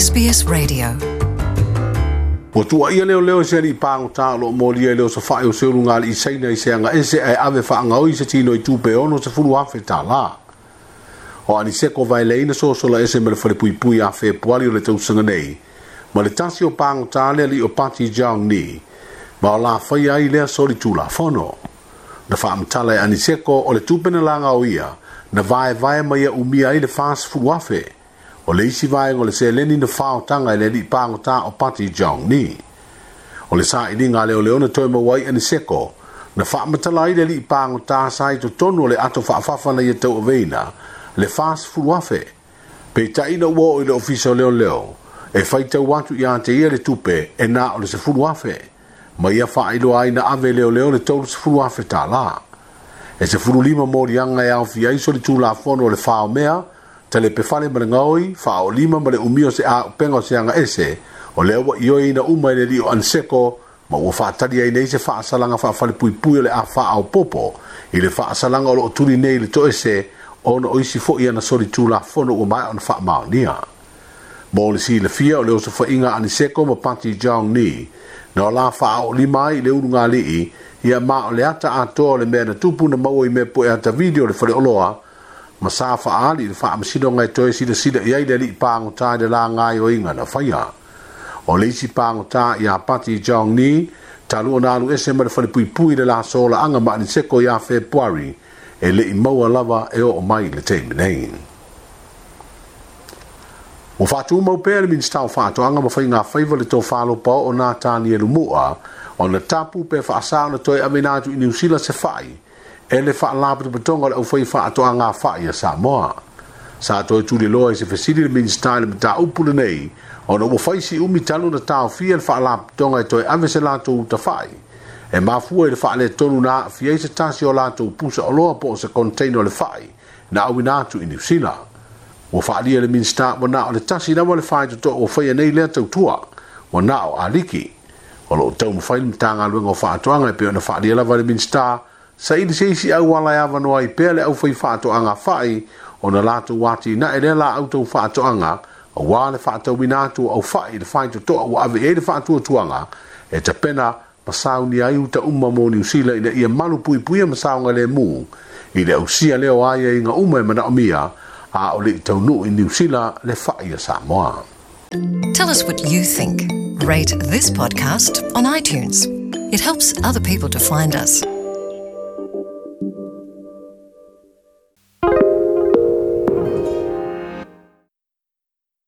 SBS Radio. Ua tua ia leo leo se li pāngu tā lo mō lia leo sa whae o li i se anga ese ai ave whaanga oi se tino i tūpe ono se furu hafe tā la. O ani se ko vai leina so so la ese mele whare pui pui a whe puari o le nei. Ma le tasi o pāngu tā lea li o pati ni. Ma o la whai ai lea whono. Na ani o le langa o ia. Na mai a umia i le whaas furu o le isi vaega o le seleni na faaotaga i e le alii pagotā o pati jong ni o le saʻiliga a le oleona toe mauai ani seko na faamatala ai le alii pagotā sa i totonu o le ato faafafa na ia tauaveina le fasfulu afe peitaʻina ua oo i le ofisa o leoleo e faitau atu iā te ia le tupe e nā o le sefulu afe ma ia faailoa ai na ave leoleo le tolusefulu afe tālā e sefululima moliaga e aofi ai so le tulafono o le faaomea tele pe fale male ngaoi fa o lima male umio se a pengo se anga ese o le wa ina uma le li o anseko ma ua faatali ai nei se fale pui pui le a popo, i le faasalaga o lo tuli nei le toese ona o isi foʻi ana solitulafono ua mae ona faamaonia ma si le silafia o le inga anseko ma pati ni, na o la faaʻaolima ai i le i, ia ma o le ata ato le mea na tupu na maua i mea poe ata video le oloa, ma sa fa ali fa am si donga to si si ya ile li pa ngo ta de la nga yo inga na fa ya o le si pa ngo ta ya pati jong ni ta lu na lu ese mer fa le pui pui de la so la anga ma ni se ko ya fe puari e le mo lava e o mai le te nei o fa tu mo per min sta fa to anga ma fa nga fa vo le to fa lo pa o e na ta ni e lu mo a ona tapu pe fa sa na to e amina tu ni usila se fai e le faalapa tomatoga o le aufai faatoaga fa'i a samoa sa atoe tuliloa i se fesili le minista i le mataupu lenei ona ua fai si'umi talu na taofia le faalapatoga e toe ave se latou tafa'i e mafua i le fa'aletonu na a'afiai se tasi o latou pusa o loa po o se konteina o le fa'i na auina atu i niusila ua fa'alia le minista uanao le tasi e lava le faitoto'u ua faia nei lea tautua uanao aliki o lo'o taumafai le matagaluega o fa'atoaga e pei ona fa'alia lava le minista sa ili se isi au wala ya e vanoa i pele au fai fato anga fai o na lato wati na ele la au tau fato anga o wale fato minatu au fai le fai to toa wa ave ele fato tuanga e te pena masau ni ai uta umma mo ni usila ina ia malu pui pui ya masau ngale mu i le usia leo aia e inga umma e mana omia a o le tau nu i ni usila le fai ya Samoa. Tell us what you think. Rate this podcast on iTunes. It helps other people to find us.